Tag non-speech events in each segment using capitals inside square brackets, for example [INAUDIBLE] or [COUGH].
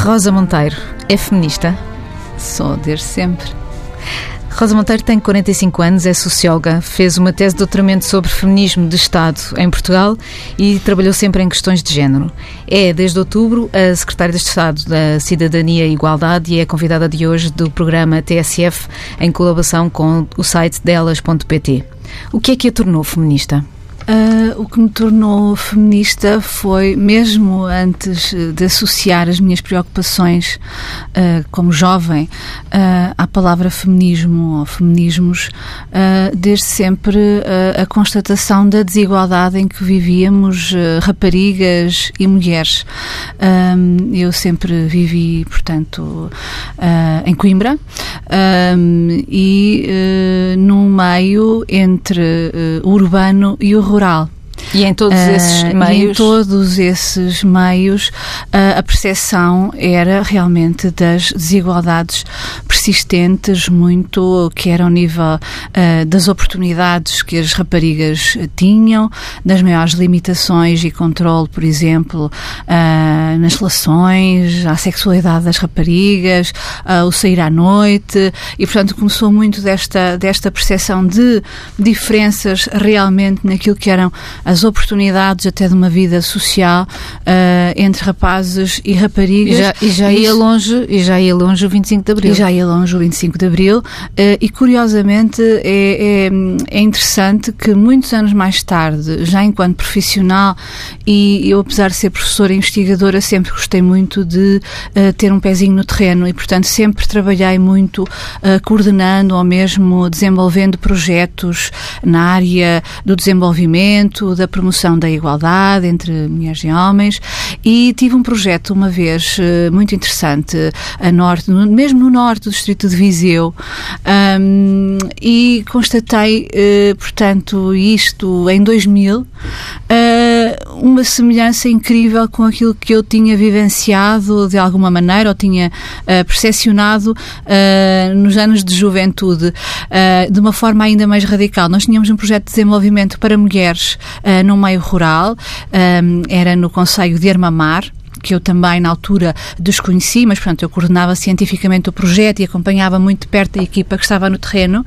Rosa Monteiro é feminista? Sou, desde sempre. Rosa Monteiro tem 45 anos, é socióloga, fez uma tese de doutoramento sobre feminismo de Estado em Portugal e trabalhou sempre em questões de género. É, desde outubro, a secretária de Estado da Cidadania e Igualdade e é convidada de hoje do programa TSF em colaboração com o site delas.pt. O que é que a tornou feminista? Uh, o que me tornou feminista foi, mesmo antes de associar as minhas preocupações uh, como jovem uh, à palavra feminismo ou feminismos, desde sempre a constatação da desigualdade em que vivíamos raparigas e mulheres. eu sempre vivi, portanto, em Coimbra e no meio entre o urbano e o rural. E em todos ah, esses uh, meios? em todos esses meios, uh, a percepção era realmente das desigualdades persistentes, muito que era ao nível uh, das oportunidades que as raparigas tinham, das maiores limitações e controle, por exemplo, nas relações, à sexualidade das raparigas, o sair à noite, e portanto começou muito desta, desta percepção de diferenças realmente naquilo que eram as as oportunidades até de uma vida social uh, entre rapazes e raparigas. E já, e já ia longe, e já ia longe o 25 de Abril. E já ia longe o 25 de Abril. Uh, e curiosamente é, é, é, interessante que muitos anos mais tarde, já enquanto profissional, e eu apesar de ser professora e investigadora, sempre gostei muito de uh, ter um pezinho no terreno e, portanto, sempre trabalhei muito coordenando ou mesmo desenvolvendo projetos na área do desenvolvimento, da promoção da igualdade entre mulheres e homens. E tive um projeto uma vez eh, muito interessante a norte, mesmo no norte do distrito de Viseu. Um, e constatei, uh, portanto, isto em 2000 uh, uma semelhança incrível com aquilo que eu tinha vivenciado de alguma maneira ou tinha uh, percepcionado uh, nos anos de juventude uh, de uma forma ainda mais radical. Nós tínhamos um projeto de desenvolvimento para mulheres uh, no meio rural, um, era no Conselho de Armamar, que eu também na altura desconheci, mas portanto eu coordenava cientificamente o projeto e acompanhava muito de perto a equipa que estava no terreno.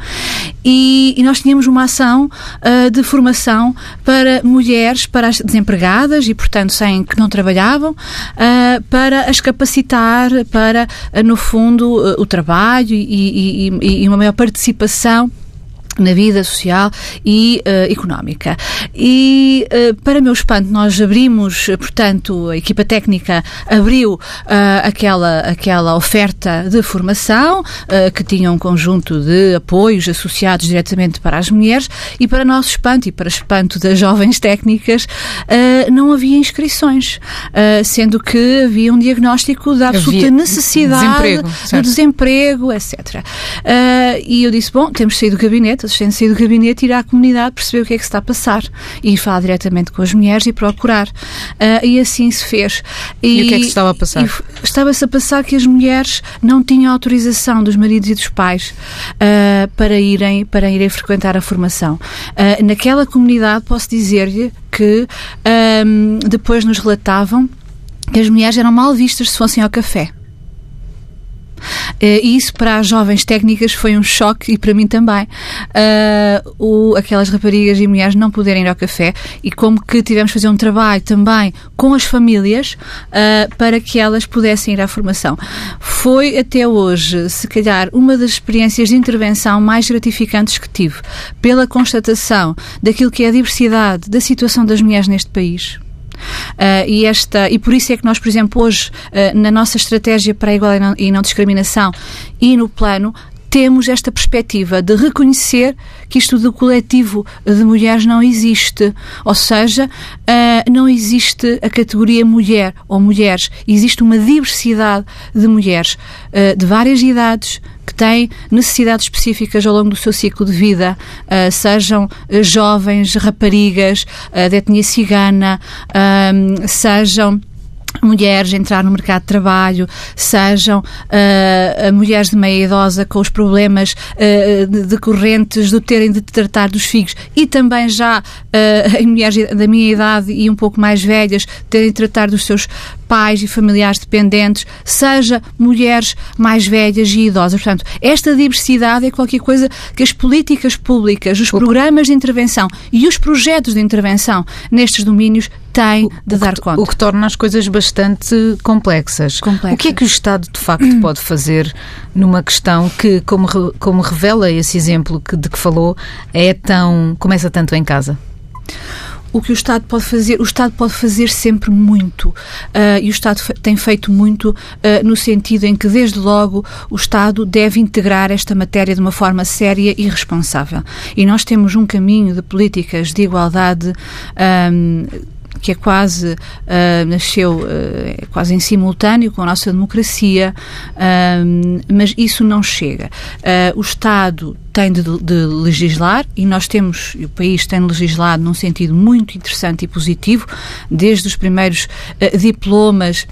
E, e nós tínhamos uma ação uh, de formação para mulheres, para as desempregadas e portanto sem que não trabalhavam, uh, para as capacitar para uh, no fundo o trabalho e, e, e uma maior participação na vida social e uh, económica. E, uh, para meu espanto, nós abrimos, portanto, a equipa técnica abriu uh, aquela, aquela oferta de formação, que tinha um conjunto de apoios associados diretamente para as mulheres, e para nosso espanto e para espanto das [LAUGHS] jovens técnicas, não havia inscrições, sendo que havia um diagnóstico da absoluta havia necessidade desemprego, do desemprego, etc. e eu disse, bom, temos saído do gabinete, a assistência do gabinete, ir à comunidade, perceber o que é que se está a passar e falar diretamente com as mulheres e procurar. Uh, e assim se fez. E, e o que é que se estava a passar? Estava-se a passar que as mulheres não tinham autorização dos maridos e dos pais uh, para, irem, para irem frequentar a formação. Uh, naquela comunidade, posso dizer-lhe que um, depois nos relatavam que as mulheres eram mal vistas se fossem ao café. Uh, e isso para as jovens técnicas foi um choque e para mim também. Uh, o, aquelas raparigas e mulheres não poderem ir ao café e como que tivemos de fazer um trabalho também com as famílias uh, para que elas pudessem ir à formação. Foi até hoje, se calhar, uma das experiências de intervenção mais gratificantes que tive, pela constatação daquilo que é a diversidade da situação das mulheres neste país. Uh, e, esta, e por isso é que nós, por exemplo, hoje, uh, na nossa estratégia para a igualdade e não discriminação e no plano, temos esta perspectiva de reconhecer que isto do coletivo de mulheres não existe. Ou seja, uh, não existe a categoria mulher ou mulheres. Existe uma diversidade de mulheres uh, de várias idades, que têm necessidades específicas ao longo do seu ciclo de vida, uh, sejam jovens, raparigas, uh, de etnia cigana, sejam mulheres entrar no mercado de trabalho, sejam uh, mulheres de meia idosa com os problemas uh, decorrentes do terem de tratar dos filhos e também já [LAUGHS] uh, mulheres da minha idade e um pouco mais velhas terem de tratar dos seus pais e familiares dependentes, seja mulheres mais velhas e idosas. Portanto, esta diversidade é qualquer coisa que as políticas públicas, os programas de intervenção e os projetos de intervenção nestes domínios têm de o dar conta. O que torna as coisas bastante complexas. complexas. O que é que o Estado, de facto, pode fazer numa questão que, como, como revela esse exemplo que, de que falou, é tão. começa tanto em casa? O que o Estado pode fazer, o Estado pode fazer sempre muito uh, e o Estado tem feito muito uh, no sentido em que, desde logo, o Estado deve integrar esta matéria de uma forma séria e responsável. E nós temos um caminho de políticas de igualdade um, que é quase uh, nasceu uh, quase em simultâneo com a nossa democracia, uh, mas isso não chega. o Estado tem de, de, legislar e nós temos, o país tem legislado num sentido muito interessante e positivo, desde os primeiros diplomas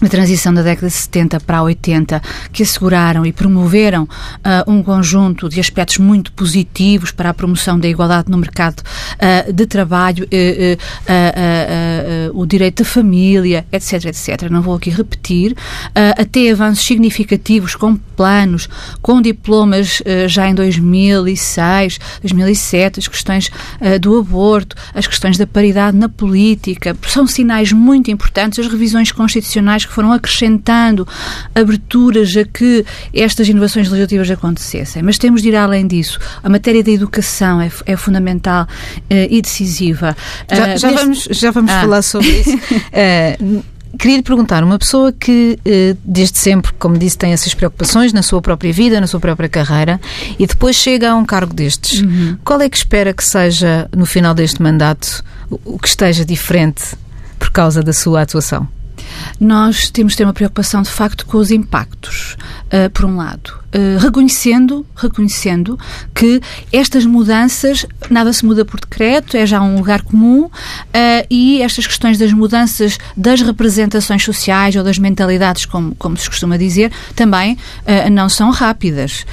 a transição da década de 70 para a 80, que asseguraram e promoveram uh, um conjunto de aspectos muito positivos para a promoção da igualdade no mercado uh, de trabalho, uh, o direito da família, etc, etc. Não vou aqui repetir. até avanços significativos com planos, com diplomas já em 2006, 2007, as questões do aborto, as questões da paridade na política. São sinais muito importantes. As revisões constitucionais que foram acrescentando aberturas a que estas inovações legislativas acontecessem. Mas temos de ir além disso. A matéria da educação é, é fundamental uh, e decisiva. Já, uh, já vamos, já vamos ah. falar sobre isso. [LAUGHS] uh, Queria lhe perguntar, uma pessoa que desde sempre, como disse, tem essas preocupações na sua própria vida, na sua própria carreira, e depois chega a um cargo destes, uhum. qual é que espera que seja, no final deste mandato, o que esteja diferente por causa da sua atuação? Nós temos de ter uma preocupação, de facto, com os impactos, uh, por um lado. Uh, reconhecendo, reconhecendo que estas mudanças, nada se muda por decreto, é já um lugar comum uh, e estas questões das mudanças das representações sociais ou das mentalidades, como, como se costuma dizer, também uh, não são rápidas.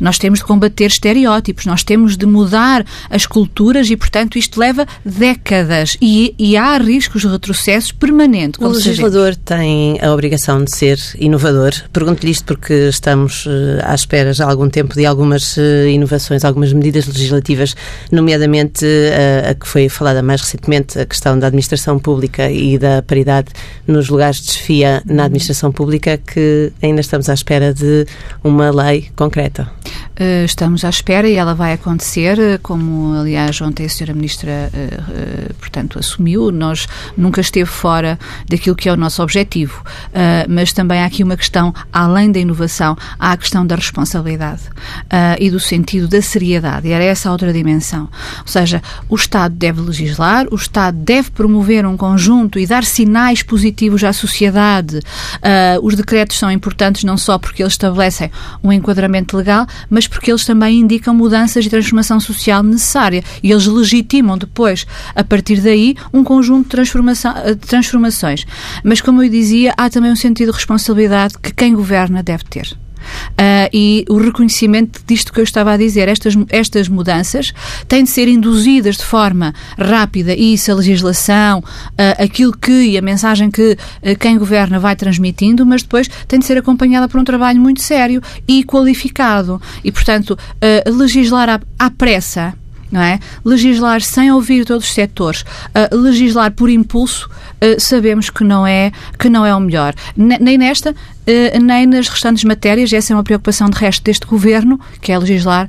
nós temos de combater estereótipos, nós temos de mudar as culturas e, portanto, isto leva décadas e, e há riscos de retrocesso permanente. O legislador tem a obrigação de ser inovador. Pergunto-lhe isto porque estamos à espera já há algum tempo de algumas eh, inovações, algumas medidas legislativas, nomeadamente a, eh, a que foi falada mais recentemente, a questão da administração pública e da paridade nos lugares de desfia na administração pública, que ainda estamos à espera de uma lei concreta. Uh, estamos à espera e ela vai acontecer, como aliás ontem a Sra. Ministra, portanto, assumiu. Nós nunca esteve fora daquilo que é o nosso objetivo, mas também há aqui uma questão, além da inovação, há a questão da responsabilidade e do sentido da seriedade. E era essa a outra dimensão. Ou seja, o Estado deve legislar, o Estado deve promover um conjunto e dar sinais positivos à sociedade. os decretos são importantes não só porque eles estabelecem um enquadramento legal, mas porque eles também indicam mudanças e transformação social necessária e eles legitimam depois, a partir daí, um conjunto de, transformação, de transformações. Mas, como eu dizia, há também um sentido de responsabilidade que quem governa deve ter. Uh, e o reconhecimento disto que eu estava a dizer, estas, estas mudanças têm de ser induzidas de forma rápida e isso a legislação, uh, aquilo que e a mensagem que uh, quem governa vai transmitindo, mas depois tem de ser acompanhada por um trabalho muito sério e qualificado. E, portanto, legislar à, à pressa não é? Legislar sem ouvir todos os setores, uh, legislar por impulso, uh, sabemos que não é que não é o melhor. nem nesta, uh, nem nas restantes matérias, essa é uma preocupação de resto deste governo, que é legislar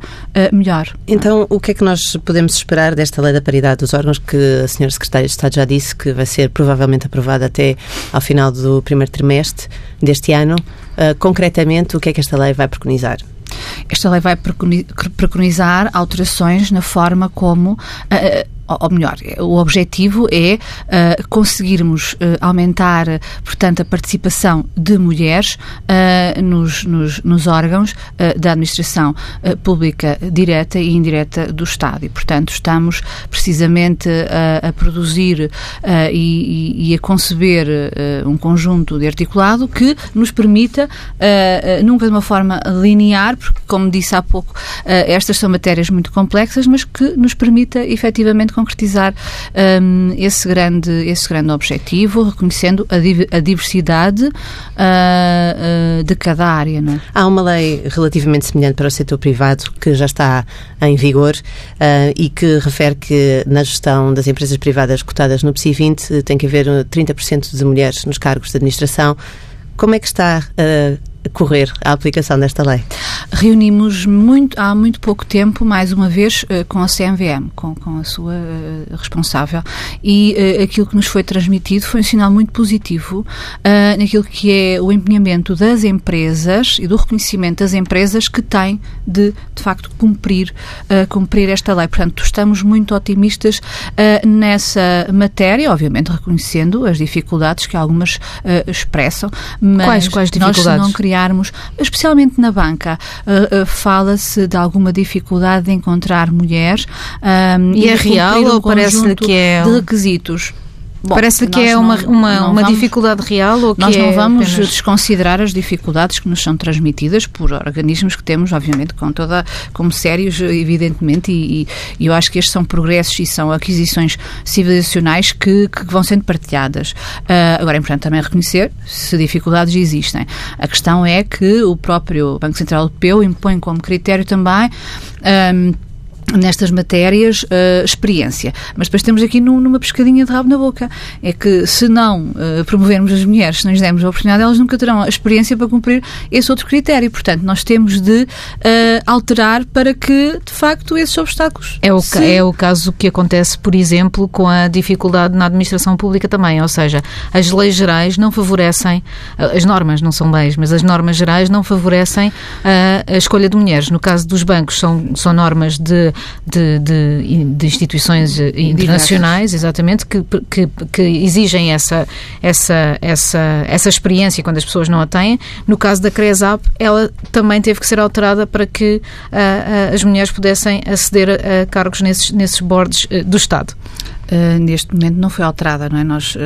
melhor. Então, o que é que nós podemos esperar desta lei da paridade dos órgãos que a senhora secretária de Estado já disse que vai ser provavelmente aprovada até ao final do primeiro trimestre deste ano? concretamente, o que é que esta lei vai preconizar? Esta lei vai preconizar alterações na forma como uh, ou melhor, o objetivo é uh, conseguirmos uh, aumentar, portanto, a participação de mulheres uh, nos, nos, nos, órgãos da administração pública direta e indireta do Estado. E, portanto, estamos precisamente a produzir e, e, a conceber um conjunto de articulado que nos permita, nunca de uma forma linear, porque, como disse há pouco, estas são matérias muito complexas, mas que nos permita efetivamente concretizar um, esse, grande, esse grande objetivo, reconhecendo a, a diversidade uh, uh, de cada área. Não é? Há uma lei relativamente semelhante para o setor privado que já está em vigor uh, e que refere que na gestão das empresas privadas cotadas no PSI 20 tem que haver 30% de mulheres nos cargos de administração. Como é que está uh, correr a aplicação desta lei? Reunimos muito, há muito pouco tempo, mais uma vez, eh, com a CMVM, com, com a sua eh, responsável, e uh, aquilo que nos foi transmitido foi um sinal muito positivo uh, naquilo que é o empenhamento das empresas e do reconhecimento das empresas que têm de, de facto, cumprir, uh, cumprir esta lei. Portanto, estamos muito otimistas nessa matéria, obviamente reconhecendo as dificuldades que algumas expressam. Mas quais, quais dificuldades? Nós não queríamos criarmos, especialmente na banca, uh, uh, fala-se de alguma dificuldade de encontrar mulheres um, e, e é real ou parece que é de requisitos Parece que é uma, uma, uma vamos, dificuldade real ou que Nós não é vamos apenas... desconsiderar as dificuldades que nos são transmitidas por organismos que temos, obviamente, com toda, como sérios, evidentemente, e, e eu acho que estes são progressos e são aquisições civilizacionais que, que vão sendo partilhadas. Uh, agora é importante também reconhecer se dificuldades existem. A questão é que o próprio Banco Central Europeu impõe como critério também. Um, nestas matérias uh, experiência. Mas depois temos aqui num, numa pescadinha de rabo na boca. É que se não uh, promovermos as mulheres, se não lhes dermos a oportunidade, elas nunca terão a experiência para cumprir esse outro critério. Portanto, nós temos de uh, alterar para que, de facto, esses obstáculos. É o, se... é o caso que acontece, por exemplo, com a dificuldade na administração pública também. Ou seja, as leis gerais não favorecem, as normas não são leis, mas as normas gerais não favorecem a escolha de mulheres. No caso dos bancos, são, são normas de de, de, de instituições eh, internacionais, exatamente, que, que, que, exigem essa, essa, essa, essa experiência quando as pessoas não a têm. No caso da CRESAP, ela também teve que ser alterada para que uh, uh, as mulheres pudessem aceder a, a cargos nesses, nesses boards do Estado. Uh, neste momento não foi alterada, não é? Nós, uh,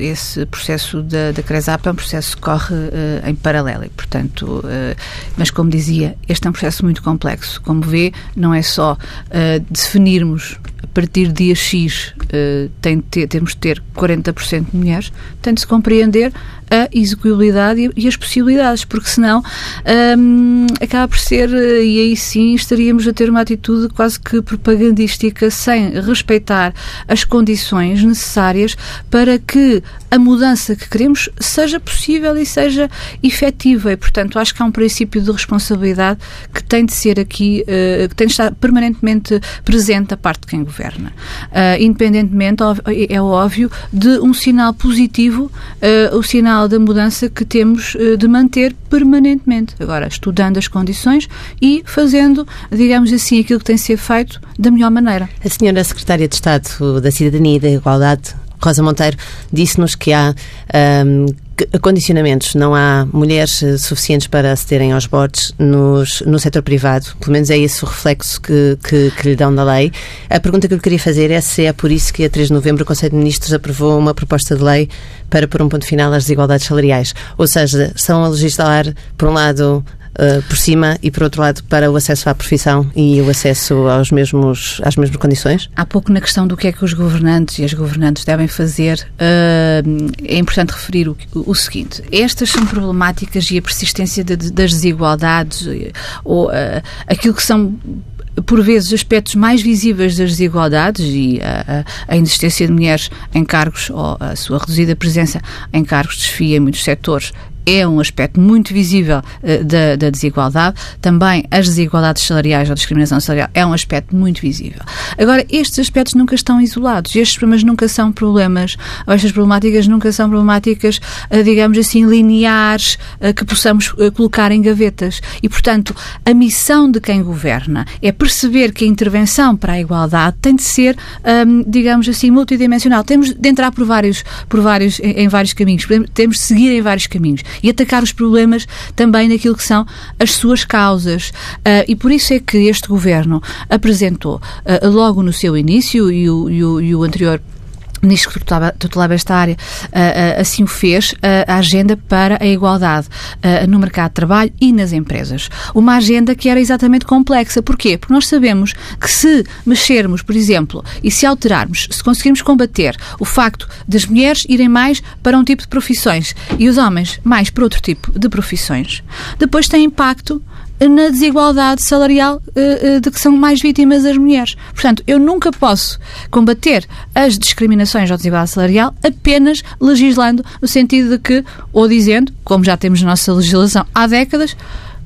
esse processo da, da CRESAP é um processo que corre uh, em paralelo e, portanto, mas como dizia, este é um processo muito complexo. Como vê, não é só definirmos a partir de dia X tem de ter, temos de ter 40% de mulheres, tem de se compreender a execuibilidade e, as possibilidades, porque senão um, acaba por ser, e aí sim estaríamos a ter uma atitude quase que propagandística sem respeitar as condições necessárias para que a mudança que queremos seja possível e seja efetiva. E, portanto, acho que há um princípio de responsabilidade que tem de ser aqui, uh, que tem de estar permanentemente presente da parte de quem governa. Uh, independentemente, é óbvio, de um sinal positivo, uh, o sinal da mudança que temos de manter permanentemente. Agora, estudando as condições e fazendo, digamos assim, aquilo que tem de ser feito da melhor maneira. A senhora Secretária de Estado da Cidadania e da Igualdade Rosa Monteiro disse-nos que há um, condicionamentos, não há mulheres eh, suficientes para acederem aos boards nos, no setor privado, pelo menos é esse o reflexo que, que, que, lhe dão da lei. A pergunta que eu queria fazer é se é por isso que a 3 de novembro o Conselho de Ministros aprovou uma proposta de lei para pôr um ponto final às desigualdades salariais. Ou seja, estão a legislar, por um lado, uh, por cima e, por outro lado, para o acesso à profissão e o acesso aos mesmos, às mesmas condições? Há pouco na questão do que é que os governantes e as governantes devem fazer, uh, é importante referir o, o, seguinte: estas são problemáticas e a persistência de, de, das desigualdades ou uh, aquilo que são por vezes, aspectos mais visíveis das desigualdades e a, a, a inexistência de mulheres em cargos ou a sua reduzida presença em cargos de chefia em muitos setores é um aspecto muito visível uh, da, da, desigualdade. Também as desigualdades salariais ou discriminação salarial é um aspecto muito visível. Agora, estes aspectos nunca estão isolados. Estes problemas nunca são problemas, ou estas problemáticas nunca são problemáticas, uh, digamos assim, lineares, uh, que possamos colocar em gavetas. E, portanto, a missão de quem governa é perceber que a intervenção para a igualdade tem de ser, um, digamos assim, multidimensional. Temos de entrar por vários, por vários, em, em vários caminhos. Temos de seguir em vários caminhos e atacar os problemas também naquilo que são as suas causas. Uh, e por isso é que este governo apresentou, uh, logo no seu início, e o, e o, e o anterior ministro que tutelava esta área uh, uh, assim o fez, uh, a agenda para a igualdade no mercado de trabalho e nas empresas. Uma agenda que era exatamente complexa. Porquê? Porque nós sabemos que se mexermos, por exemplo, e se alterarmos, se conseguirmos combater o facto das mulheres irem mais para um tipo de profissões e os homens mais para outro tipo de profissões, depois tem impacto na desigualdade salarial uh, de que são mais vítimas as mulheres. Portanto, eu nunca posso combater as discriminações ou desigualdade salarial apenas legislando no sentido de que, ou dizendo, como já temos na nossa legislação há décadas,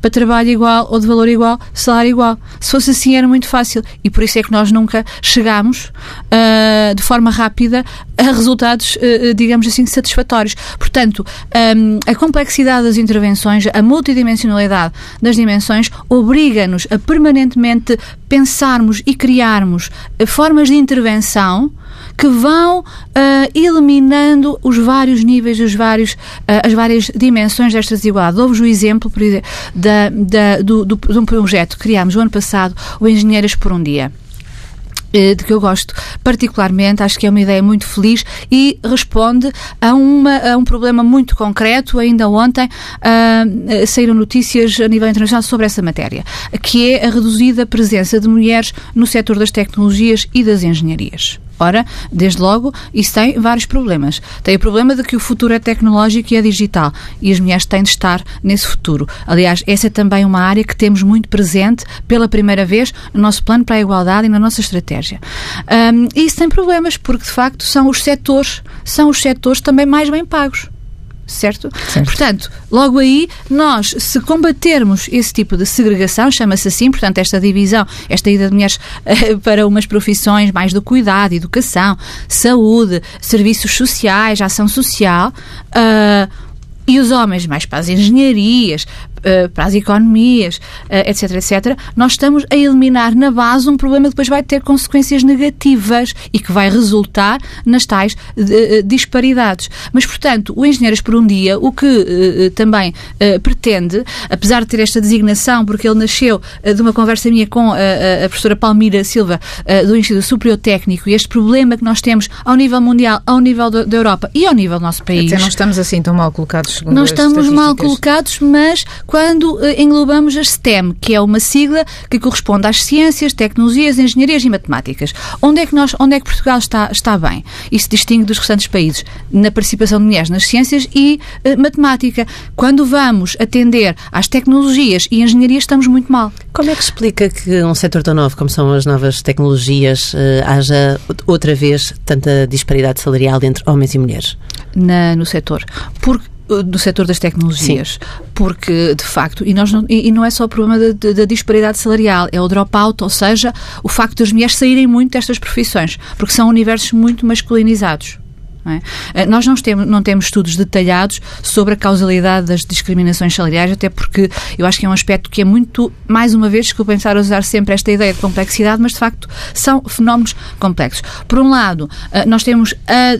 para trabalho igual ou de valor igual, salário igual. Se fosse assim era muito fácil e por isso é que nós nunca chegámos uh, de forma rápida a resultados, uh, digamos assim, satisfatórios. Portanto, um, a complexidade das intervenções, a multidimensionalidade das dimensões obriga-nos a permanentemente pensarmos e criarmos formas de intervenção que vão uh, eliminando os vários níveis, os vários, uh, as várias dimensões desta desigualdade. Houve o exemplo, por exemplo, da, da, do, do, de um projeto que criámos o ano passado, o Engenheiras por um Dia eh, de que eu gosto particularmente, acho que é uma ideia muito feliz e responde a, uma, a um problema muito concreto. Ainda ontem uh, saíram notícias a nível internacional sobre essa matéria, que é a reduzida presença de mulheres no setor das tecnologias e das engenharias. Ora, desde logo, isso tem vários problemas. Tem o problema de que o futuro é tecnológico e é digital e as mulheres têm de estar nesse futuro. Aliás, essa é também uma área que temos muito presente pela primeira vez no nosso plano para a igualdade e na nossa estratégia. Um, e isso tem problemas porque, de facto, são os setores, são os setores também mais bem pagos certo? certo? Portanto, logo aí, nós, se combatermos esse tipo de segregação, chama-se assim, portanto, esta divisão, esta ida de mulheres uh, [LAUGHS] para umas profissões mais do cuidado, educação, saúde, serviços sociais, ação social, uh, e os homens mais para as engenharias, eh, para as economias, etc, eh, etc, nós estamos a eliminar na base um problema que depois vai ter consequências negativas e que vai resultar nas tais eh, disparidades. Mas, portanto, o Engenheiros por um Dia, o que também pretende, apesar de ter esta designação, porque ele nasceu de uma conversa minha com a, professora Palmira Silva do Instituto Superior Técnico e este problema que nós temos ao nível mundial, ao nível da Europa e ao nível do nosso país. Até não estamos assim tão mal colocados. Não estamos mal colocados, mas quando uh, englobamos a STEM, que é uma sigla que corresponde às ciências, tecnologias, engenharias e matemáticas. Onde é que, nós, onde é que Portugal está, está bem? Isso distingue dos restantes países. Na participação de mulheres nas ciências e uh, matemática. Quando vamos atender às tecnologias e engenharias, estamos muito mal. Como é que explica que um setor tão novo como são as novas tecnologias uh, haja outra vez tanta disparidade salarial entre homens e mulheres? Na, no setor. Porque do setor das tecnologias, Sim. porque de facto, e, nós não, e, não é só o problema da, da disparidade salarial, é o dropout, ou seja, o facto das mulheres saírem muito destas profissões, porque são universos muito masculinizados. Não é? Eh, nós não temos, não temos estudos detalhados sobre a causalidade das discriminações salariais, até porque eu acho que é um aspecto que é muito, mais uma vez, que eu pensar a usar sempre esta ideia de complexidade, mas de facto são fenómenos complexos. Por um lado, eh, nós temos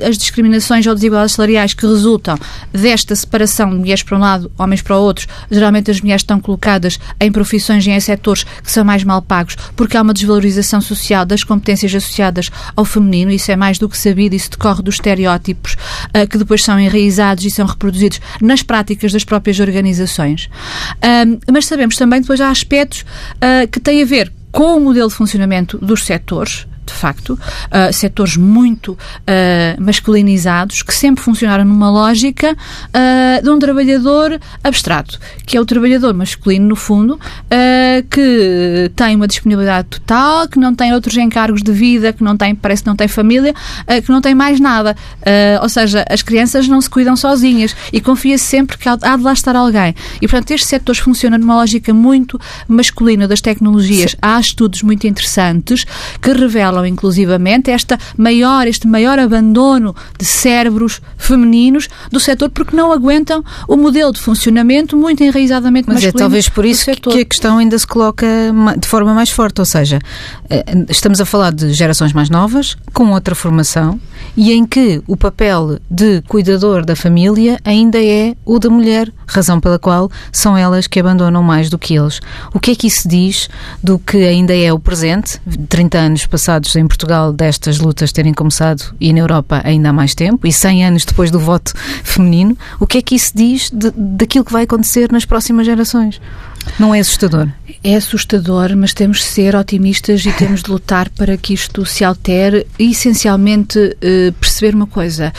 as discriminações ou desigualdades salariais que resultam desta separação de mulheres para um lado, homens para o outro. Geralmente as mulheres estão colocadas em profissões e em setores que são mais mal pagos, porque há uma desvalorização social das competências associadas ao feminino, isso é mais do que sabido, isso decorre do estereótipo estereótipos uh, que depois são enraizados e são reproduzidos nas práticas das próprias organizações. Mas sabemos também depois há aspectos uh, que têm a ver com o modelo de funcionamento dos setores, de facto, uh, setores muito uh, masculinizados que sempre funcionaram numa lógica uh, de um trabalhador abstrato, que é o trabalhador masculino, no fundo, que tem uma disponibilidade total, que não tem outros encargos de vida, que não tem, parece que não tem família, que não tem mais nada. ou seja, as crianças não se cuidam sozinhas e confia-se sempre que há de lá estar alguém. E, portanto, estes setores funcionam numa lógica muito masculina das tecnologias. Sim. Há estudos muito interessantes que revelam inclusivamente esta maior, este maior abandono de cérebros femininos do setor porque não aguentam o modelo de funcionamento muito enraizadamente Mas é talvez por isso que a questão ainda se coloca de forma mais forte, ou seja, eh, estamos a falar de gerações mais novas, com outra formação, e em que o papel de cuidador da família ainda é o da mulher razão pela qual são elas que abandonam mais do que eles. O que é que isso diz do que ainda é o presente, 30 anos passados em Portugal destas lutas terem começado e na Europa ainda há mais tempo, e 100 anos depois do voto feminino, o que é que isso diz de, daquilo que vai acontecer nas próximas gerações? Não é assustador? É assustador, mas temos de ser otimistas e temos de lutar para que isto se altere e, essencialmente, uh, perceber uma coisa.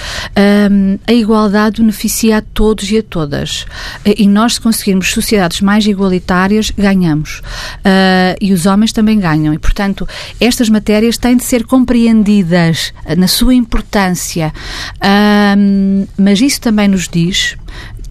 A igualdade beneficia a todos e a todas. Uh, e nós, se conseguirmos sociedades mais igualitárias, ganhamos. Uh, e os homens também ganham. E, portanto, estas matérias têm de ser compreendidas na sua importância. Mas isso também nos diz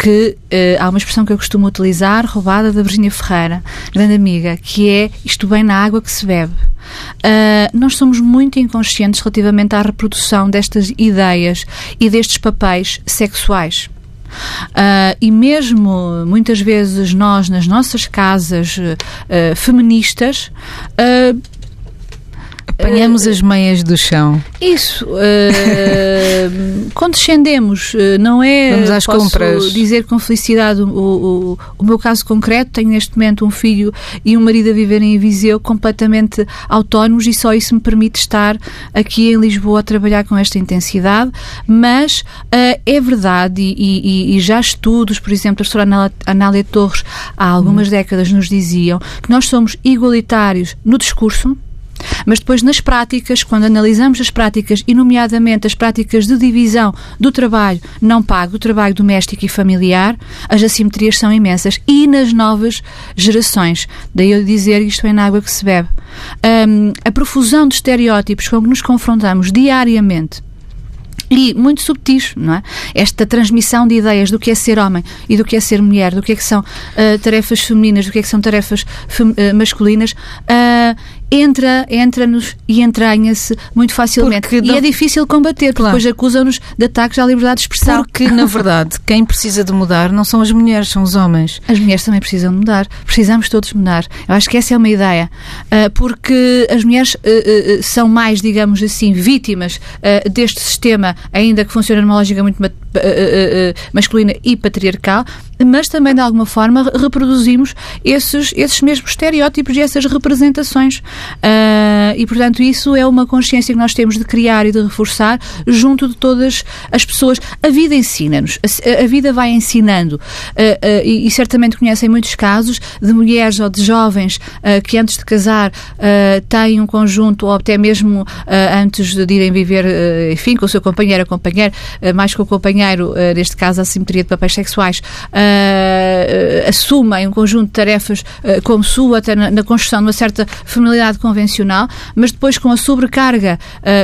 que uh, há uma expressão que eu costumo utilizar, roubada da Virginia Ferreira, grande amiga, que é isto bem na água que se bebe. Uh, nós somos muito inconscientes relativamente à reprodução destas ideias e destes papéis sexuais. Uh, e mesmo muitas vezes nós, nas nossas casas uh, feministas, Apanhamos uh, as meias do chão. Isso. [LAUGHS] Uh, condescendemos, eh, não é? Vamos às posso compras. dizer com felicidade o, o, o, meu caso concreto. Tenho neste momento um filho e um marido a viverem em Viseu completamente autónomos e só isso me permite estar aqui em Lisboa a trabalhar com esta intensidade. Mas uh, é verdade e, e, e, já estudos, por exemplo, a professora Anália Torres há algumas hum. décadas nos diziam que nós somos igualitários no discurso mas depois, nas práticas, quando analisamos as práticas, e nomeadamente as práticas de divisão do trabalho não pago, do trabalho doméstico e familiar, as assimetrias são imensas. E nas novas gerações. Daí eu dizer isto é na água que se bebe. Um, a profusão de estereótipos com que nos confrontamos diariamente e muito subtis, não é? Esta transmissão de ideias do que é ser homem e do que é ser mulher, do que é que são uh, tarefas femininas, do que é que são tarefas uh, masculinas, uh, entra, entra-nos e entranha-se muito facilmente. Porque e não... é difícil combater, claro. depois acusam-nos de ataques à liberdade de expressão. Porque, na [LAUGHS] verdade, quem precisa de mudar não são as mulheres, são os homens. As mulheres também precisam mudar. Precisamos todos mudar. Eu acho que essa é uma ideia. Uh, porque as mulheres uh, uh, são mais, digamos assim, vítimas deste sistema, ainda que funciona numa lógica muito masculina e patriarcal, mas também de alguma forma reproduzimos esses, esses mesmos estereótipos e essas representações. Uh, e portanto, isso é uma consciência que nós temos de criar e de reforçar junto de todas as pessoas. A vida ensina-nos, a, a, vida vai ensinando. Uh, uh, e, e, certamente conhecem muitos casos de mulheres ou de jovens que antes de casar têm um conjunto, ou até mesmo antes de irem viver, enfim, com o seu companheiro ou companheiro, mais com o companheiro, neste caso a simetria de papéis sexuais uh, assumem um conjunto de tarefas como sua, até na, construção de uma certa familiaridade convencional, mas depois com a sobrecarga,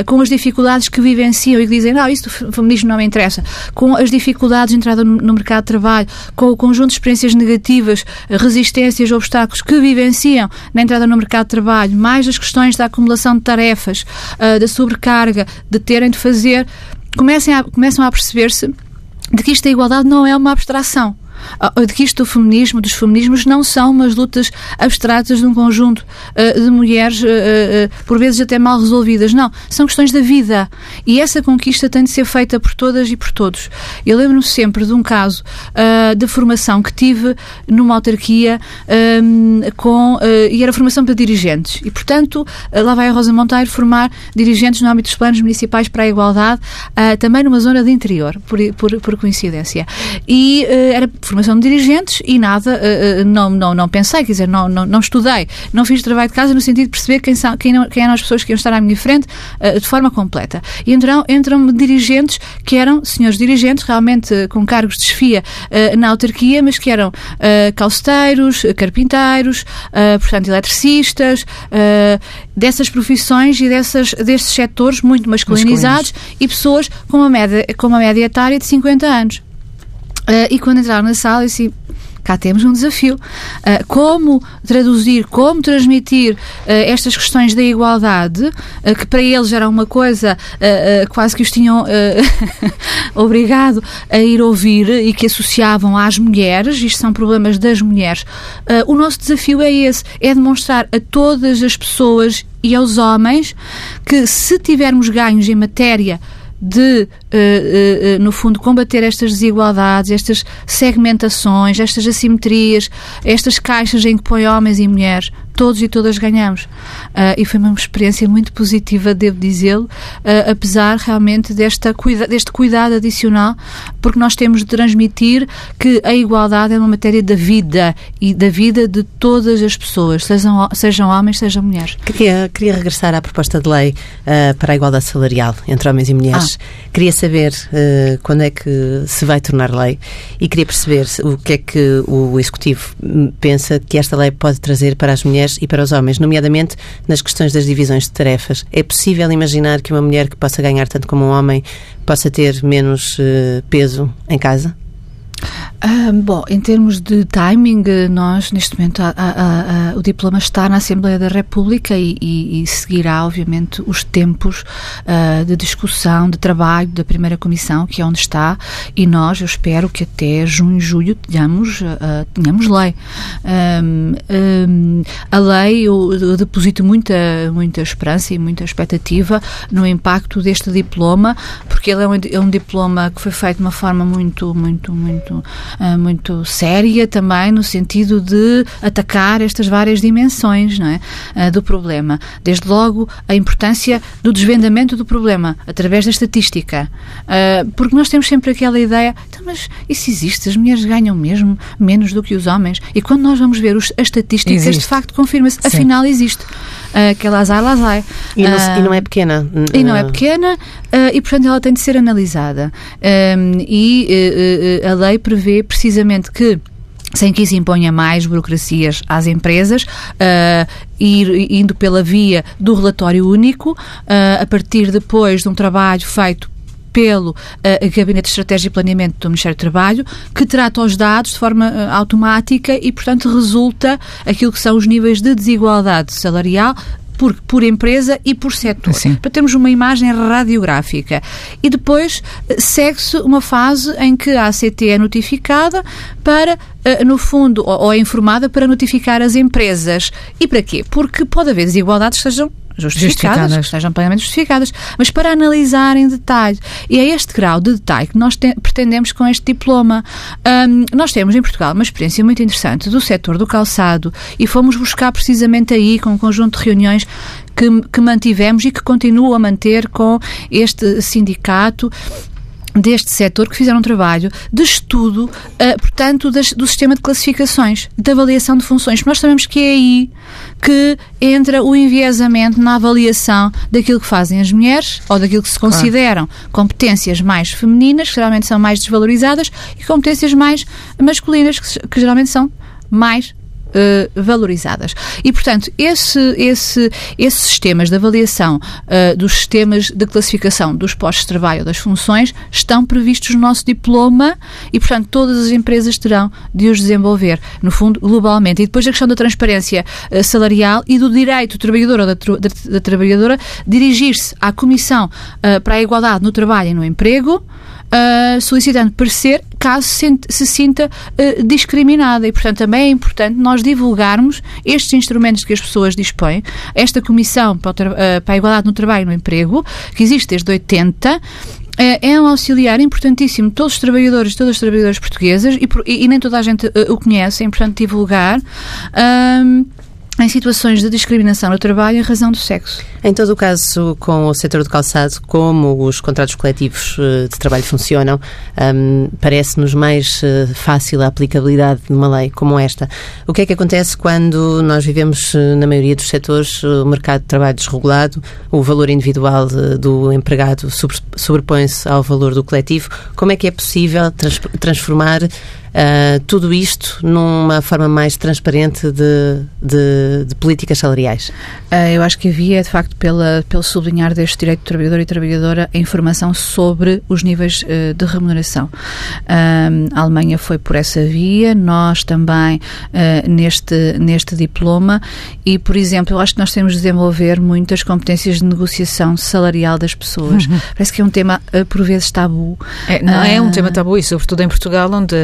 com as dificuldades que vivenciam e que dizem, não, isso do feminismo não me interessa, com as dificuldades de entrada no mercado de trabalho, com o conjunto de experiências negativas, resistências, obstáculos que vivenciam na entrada no mercado de trabalho, mais as questões da acumulação de tarefas, da sobrecarga, de terem de fazer, comecem a, começam a perceber-se de que esta igualdade não é uma abstração de que isto do feminismo, dos feminismos, não são umas lutas abstratas de um conjunto uh, de mulheres, uh, uh, por vezes até mal resolvidas. Não, são questões da vida. E essa conquista tem de ser feita por todas e por todos. Eu lembro-me sempre de um caso de formação que tive numa autarquia um, com, e era formação para dirigentes. E, portanto, lá vai a Rosa Monteiro formar dirigentes no âmbito dos planos municipais para a igualdade, também numa zona de interior, por, por, por coincidência. E era formação de dirigentes e nada, uh, não, não, não pensei, quer dizer, não, não, não, estudei, não fiz trabalho de casa no sentido de perceber quem, são, quem, quem eram as pessoas que iam estar à minha frente uh, de forma completa. E entram, entram dirigentes que eram senhores dirigentes, realmente uh, com cargos de desfia na autarquia, mas que eram calceteiros, carpinteiros, portanto, eletricistas, dessas profissões e dessas, desses setores muito masculinizados e pessoas com uma média, com uma média etária de 50 anos. Uh, e quando entraram na sala, eu disse, cá temos um desafio. Uh, como traduzir, como transmitir uh, estas questões da igualdade, que para eles era uma coisa quase que os tinham [LAUGHS] obrigado a ir ouvir e que associavam às mulheres, isto são problemas das mulheres. o nosso desafio é esse, é demonstrar a todas as pessoas e aos homens que se tivermos ganhos em matéria de, uh, uh, no fundo, combater estas desigualdades, estas segmentações, estas assimetrias, estas caixas em que põe homens e mulheres, todos e todas ganhamos. Uh, e foi uma experiência muito positiva, devo dizê-lo, apesar realmente desta cuida deste cuidado adicional, porque nós temos de transmitir que a igualdade é uma matéria da vida e da vida de todas as pessoas, sejam, sejam homens, sejam mulheres. Queria, queria regressar à proposta de lei uh, para a igualdade salarial entre homens e mulheres. Ah. Queria saber quando é que se vai tornar lei e queria perceber o que é que o Executivo pensa que esta lei pode trazer para as mulheres mulheres e para os homens, nomeadamente nas questões das divisões de tarefas. É possível imaginar que uma mulher que possa ganhar tanto como um homem possa ter menos uh, peso em casa? Bom, em termos de timing, nós neste momento a, a, a, o diploma está na Assembleia da República e, e, e seguirá, obviamente, os tempos uh, de discussão, de trabalho da primeira comissão, que é onde está, e nós, eu espero que até junho, julho tenhamos, uh, tenhamos lei. Um, um, a lei, eu, eu, deposito muita, muita esperança e muita expectativa no impacto deste diploma, porque ele é um, é um diploma que foi feito de uma forma muito, muito, muito uh, muito séria também no sentido de atacar estas várias dimensões não é? Uh, do problema. Desde logo a importância do desvendamento do problema através da estatística. Uh, porque nós temos sempre aquela ideia, então, mas isso existe, as mulheres ganham mesmo menos do que os homens. E quando nós vamos ver os, as estatísticas, existe. de facto confirma-se, afinal existe. Uh, que é lazai lazai. E, uh, e, não é pequena. E não é pequena uh, e, portanto, ela tem de ser analisada. Um, e a lei prevê precisamente que sem que isso imponha mais burocracias às empresas, uh, ir indo pela via do relatório único, uh, a partir depois de um trabalho feito pelo uh, Gabinete de Estratégia e Planeamento do Ministério do Trabalho, que trata os dados de forma uh, automática e, portanto, resulta aquilo que são os níveis de desigualdade salarial por, por empresa e por setor. Sim. Para termos uma imagem radiográfica. E depois eh, segue-se uma fase em que a ACT é notificada para, eh, no fundo, ou é informada para notificar as empresas. E para quê? Porque pode haver desigualdades que sejam justificadas, justificadas. que sejam plenamente justificadas, mas para analisar em detalhe. E é este grau de detalhe que nós te, pretendemos com este diploma. Um, nós temos em Portugal uma experiência muito interessante do setor do calçado e fomos buscar precisamente aí, com um conjunto de reuniões que, que mantivemos e que continuo a manter com este sindicato deste setor que fizeram um trabalho de estudo, uh, portanto, das, do sistema de classificações, de avaliação de funções. Nós sabemos que é aí que entra o enviesamento na avaliação daquilo que fazem as mulheres ou daquilo que se consideram claro. competências mais femininas, que geralmente são mais desvalorizadas, e competências mais masculinas, que, que geralmente são mais uh, valorizadas. E, portanto, esse, esse, esses sistemas de avaliação uh, dos sistemas de classificação dos postos de trabalho ou das funções estão previstos no nosso diploma e, portanto, todas as empresas terão de os desenvolver, no fundo, globalmente. E depois a questão da transparência uh, salarial e do direito do trabalhador ou da, da, da trabalhadora dirigir-se à Comissão para a Igualdade no Trabalho e no Emprego uh, solicitando parecer caso se, se sinta uh, discriminada. E, portanto, também é importante nós divulgarmos estes instrumentos que as pessoas dispõem. Esta Comissão para, uh, para a Igualdade no Trabalho e no Emprego, que existe desde 80, é um auxiliar importantíssimo. Todos os trabalhadores, todas as trabalhadoras portuguesas, e, e, e nem toda a gente uh, o conhece, é importante divulgar em situações de discriminação no trabalho em razão do sexo. Em todo o caso, com o setor do calçado, como os contratos coletivos eh, de trabalho funcionam, um, parece-nos mais uh, fácil a aplicabilidade de uma lei como esta. O que é que acontece quando nós vivemos, eh, na maioria dos setores, o mercado de trabalho desregulado, o valor individual do empregado sobrepõe-se ao valor do coletivo? Como é que é possível trans transformar uh, tudo isto numa forma mais transparente de, de, de políticas salariais? Uh, eu acho que havia, de facto, pela, pelo sublinhar deste direito do trabalhador e trabalhadora, a informação sobre os níveis uh, de remuneração. a Alemanha foi por essa via, nós também neste, neste diploma e, por exemplo, eu acho que nós temos de desenvolver muitas competências de negociação salarial das pessoas. Uhum. Parece que é um tema, por vezes, tabu. É, não, é um tema tabu e, sobretudo em Portugal, onde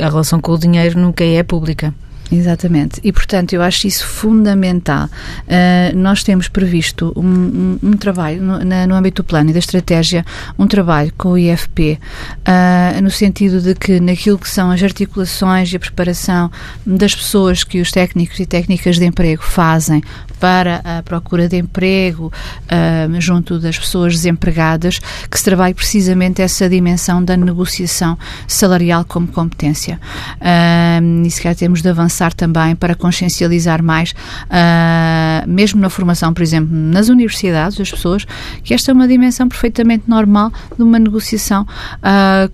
a relação com o dinheiro nunca é pública. Exatamente. E, portanto, eu acho isso fundamental. Uh, nós temos previsto um, um, um trabalho no, na, no, âmbito do plano e da estratégia, um trabalho com o IFP, uh, no sentido de que naquilo que são as articulações e a preparação das pessoas que os técnicos e técnicas de emprego fazem para a procura de emprego uh, junto das pessoas desempregadas, que se trabalhe precisamente essa dimensão da negociação salarial como competência. Uh, e se calhar temos de avançar também para consciencializar mais, uh, mesmo na formação, por exemplo, nas universidades, as pessoas, que esta é uma dimensão perfeitamente normal de uma negociação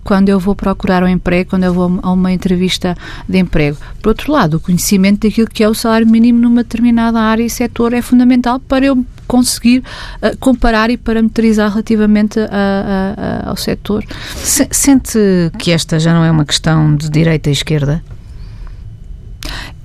quando eu vou procurar um emprego, quando eu vou a uma entrevista de emprego. Por outro lado, o conhecimento daquilo que é o salário mínimo numa determinada área e setor setor é fundamental para eu conseguir uh, comparar e parametrizar relativamente a, a, a, ao setor. Sente que esta já não é uma questão de direita e esquerda?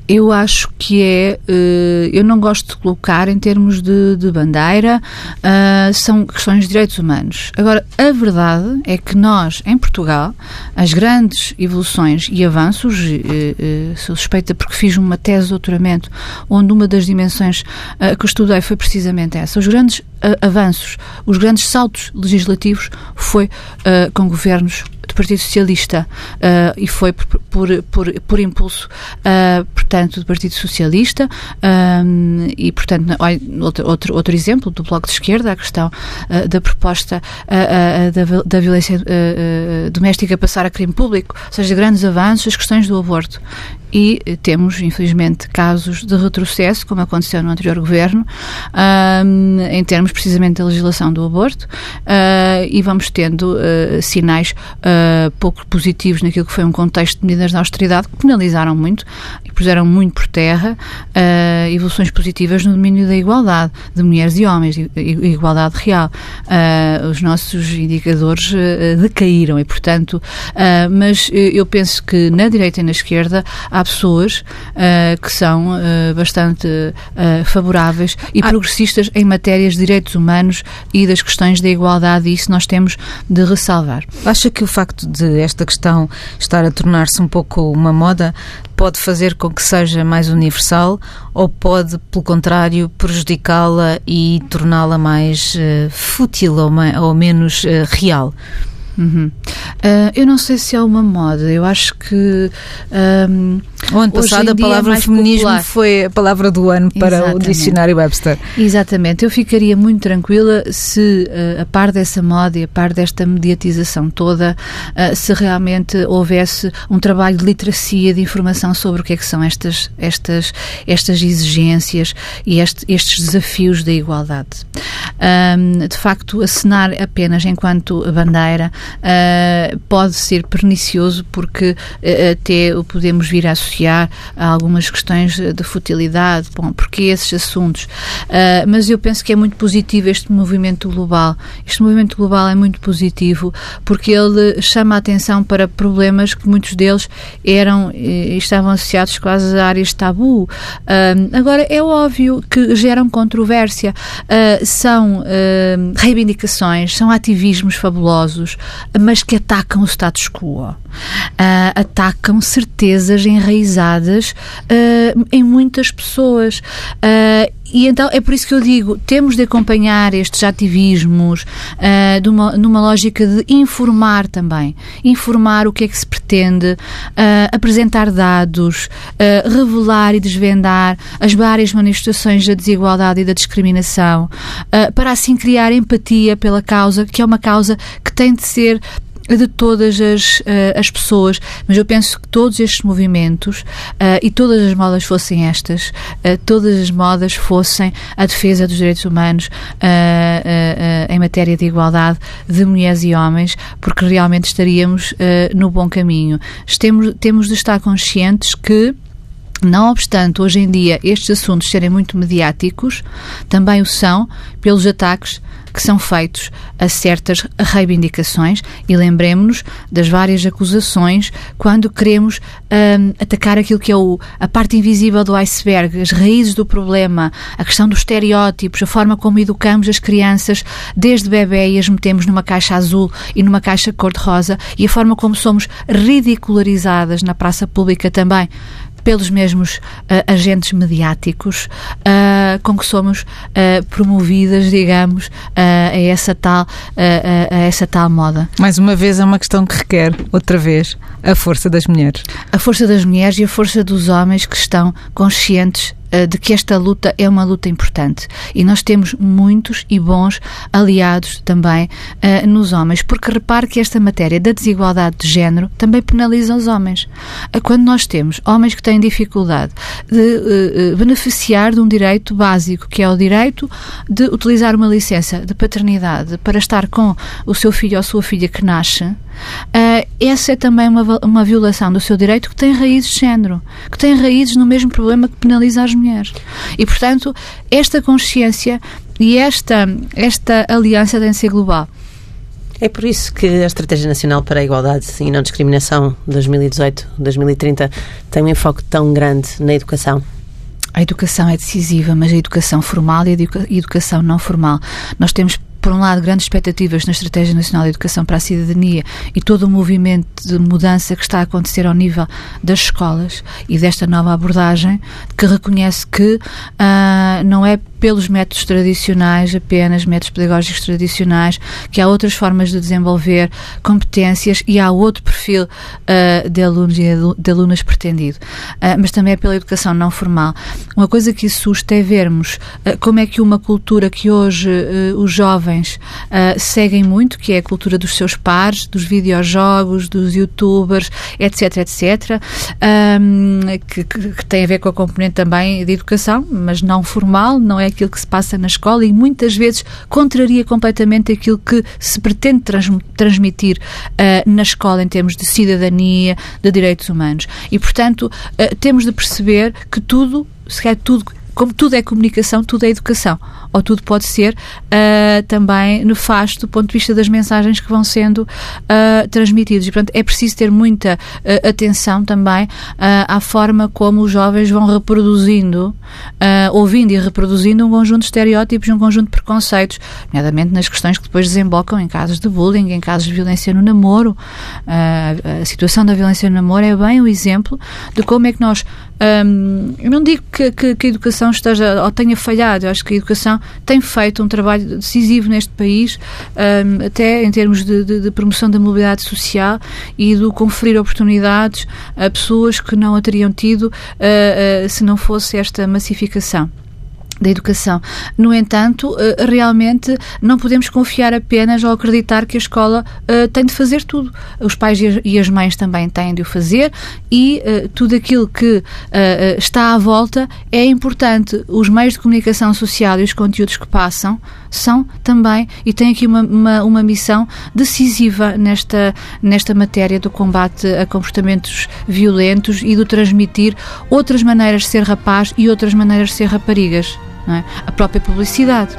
Eu acho que é. Uh, eu não gosto de colocar em termos de, de bandeira, uh, são questões de direitos humanos. Agora, a verdade é que nós, em Portugal, as grandes evoluções e avanços, uh, sou suspeita porque fiz uma tese de doutoramento onde uma das dimensões que estudei foi precisamente essa. Os grandes avanços, os grandes saltos legislativos foi com governos do Partido Socialista uh, e foi por, por, por, por impulso, uh, portanto, do Partido Socialista um, e, portanto, outro, outro, outro exemplo do Bloco de Esquerda, a questão uh, da proposta da, da violência doméstica passar a crime público, ou seja, grandes avanços, as questões do aborto. E temos, infelizmente, casos de retrocesso, como aconteceu no anterior governo, um, em termos precisamente da legislação do aborto, uh, e vamos tendo uh, sinais uh, pouco positivos naquilo que foi um contexto de medidas de austeridade que penalizaram muito e puseram muito por terra evoluções positivas no domínio da igualdade de mulheres e homens, e, igualdade real. os nossos indicadores decaíram e, portanto, mas eu penso que na direita e na esquerda há pessoas uh, que são uh, bastante uh, favoráveis e ah. progressistas em matérias de direitos humanos e das questões da igualdade, e isso nós temos de ressalvar. Acha que o facto de esta questão estar a tornar-se um pouco uma moda pode fazer com que seja mais universal ou pode, pelo contrário, prejudicá-la e torná-la mais fútil ou, ou menos real? Uhum. Uh, eu não sei se é uma moda, eu acho que. Um, o ano passado a é palavra é feminismo popular. foi a palavra do ano para Exatamente. o dicionário Webster. Exatamente, eu ficaria muito tranquila se, uh, a par dessa moda e a par desta mediatização toda, uh, se realmente houvesse um trabalho de literacia, de informação sobre o que é que são estas, estas, estas exigências e este, estes desafios da igualdade. Um, de facto, acenar apenas enquanto bandeira uh, pode ser pernicioso porque até o podemos vir a associar algumas questões de futilidade, bom, porque esses assuntos. Uh, mas eu penso que é muito positivo este movimento global. Este movimento global é muito positivo porque ele chama a atenção para problemas que muitos deles eram e estavam associados quase a áreas tabu. agora, é óbvio que geram controvérsia. são reivindicações, são ativismos fabulosos, mas que atacam o status quo. Uh, atacam certezas enraizadas uh, em muitas pessoas. Uh, e então é por isso que eu digo, temos de acompanhar estes ativismos uh, de uma, numa lógica de informar também. Informar o que é que se pretende, uh, apresentar dados, uh, revelar e desvendar as várias manifestações da desigualdade e da discriminação, para assim criar empatia pela causa, que é uma causa que tem de ser de todas as, uh, as pessoas, mas eu penso que todos estes movimentos uh, e todas as modas fossem estas, uh, todas as modas fossem a defesa dos direitos humanos em matéria de igualdade de mulheres e homens, porque realmente estaríamos no bom caminho. Temos, temos de estar conscientes que não obstante, hoje em dia, estes assuntos serem muito mediáticos, também o são pelos ataques que são feitos a certas reivindicações. E lembremos-nos das várias acusações quando queremos um, atacar aquilo que é o, a parte invisível do iceberg, as raízes do problema, a questão dos estereótipos, a forma como educamos as crianças. Desde bebê e as metemos numa caixa azul e numa caixa cor-de-rosa. E a forma como somos ridicularizadas na praça pública também pelos mesmos uh, agentes mediáticos uh, com que somos uh, promovidas, digamos, a essa tal a essa tal moda. Mais uma vez é uma questão que requer outra vez a força das mulheres. A força das mulheres e a força dos homens que estão conscientes de que esta luta é uma luta importante. E nós temos muitos e bons aliados também uh, nos homens, porque repare que esta matéria da desigualdade de género também penaliza os homens. Uh, quando nós temos homens que têm dificuldade de uh, beneficiar de um direito básico, que é o direito de utilizar uma licença de paternidade para estar com o seu filho ou sua filha que nasce, Uh, essa é também uma, uma violação do seu direito que tem raízes de género, que tem raízes no mesmo problema que penaliza as mulheres. E, portanto, esta consciência e esta, esta aliança tem de ser global. É por isso que a Estratégia Nacional para a Igualdade e Não Discriminação 2018-2030 tem um enfoque tão grande na educação. A educação é decisiva, mas a educação formal e a educação não formal. Nós temos por um lado, grandes expectativas na Estratégia Nacional de Educação para a Cidadania e todo o movimento de mudança que está a acontecer ao nível das escolas e desta nova abordagem que reconhece que uh, não é pelos métodos tradicionais, apenas métodos pedagógicos tradicionais, que há outras formas de desenvolver competências e há outro perfil uh, de alunos e de alunas pretendido. Uh, mas também é pela educação não formal. Uma coisa que assusta é vermos como é que uma cultura que hoje os jovens seguem muito, que é a cultura dos seus pares, dos videojogos, dos youtubers, etc, etc, um, que, que, que tem a ver com a componente também de educação, mas não formal, não é aquilo que se passa na escola e muitas vezes contraria completamente aquilo que se pretende trans transmitir uh, na escola em termos de cidadania, de direitos humanos. E, portanto, uh, temos de perceber que tudo, se quer tudo como tudo é comunicação, tudo é educação. Ou tudo pode ser uh, também nefasto do ponto de vista das mensagens que vão sendo uh, transmitidas. E, portanto, é preciso ter muita uh, atenção também à forma como os jovens vão reproduzindo, ouvindo e reproduzindo um conjunto de estereótipos, um conjunto de preconceitos, nomeadamente nas questões que depois desembocam em casos de bullying, em casos de violência no namoro. a situação da violência no namoro é bem o exemplo de como é que nós. Um, eu não digo que, que, que a educação esteja ou tenha falhado. Eu acho que a educação tem feito um trabalho decisivo neste país, um, até em termos de, de, de, promoção da mobilidade social e do conferir oportunidades a pessoas que não a teriam tido uh, uh, se não fosse esta massificação da educação. No entanto, eh, realmente não podemos confiar apenas ou acreditar que a escola uh, tem de fazer tudo. Os pais e as mães também têm de o fazer e uh, tudo aquilo que está à volta é importante. Os meios de comunicação social e os conteúdos que passam são também e têm aqui uma, uma, uma missão decisiva nesta, nesta matéria do combate a comportamentos violentos e do transmitir outras maneiras de ser rapaz e outras maneiras de ser raparigas é? a própria publicidade.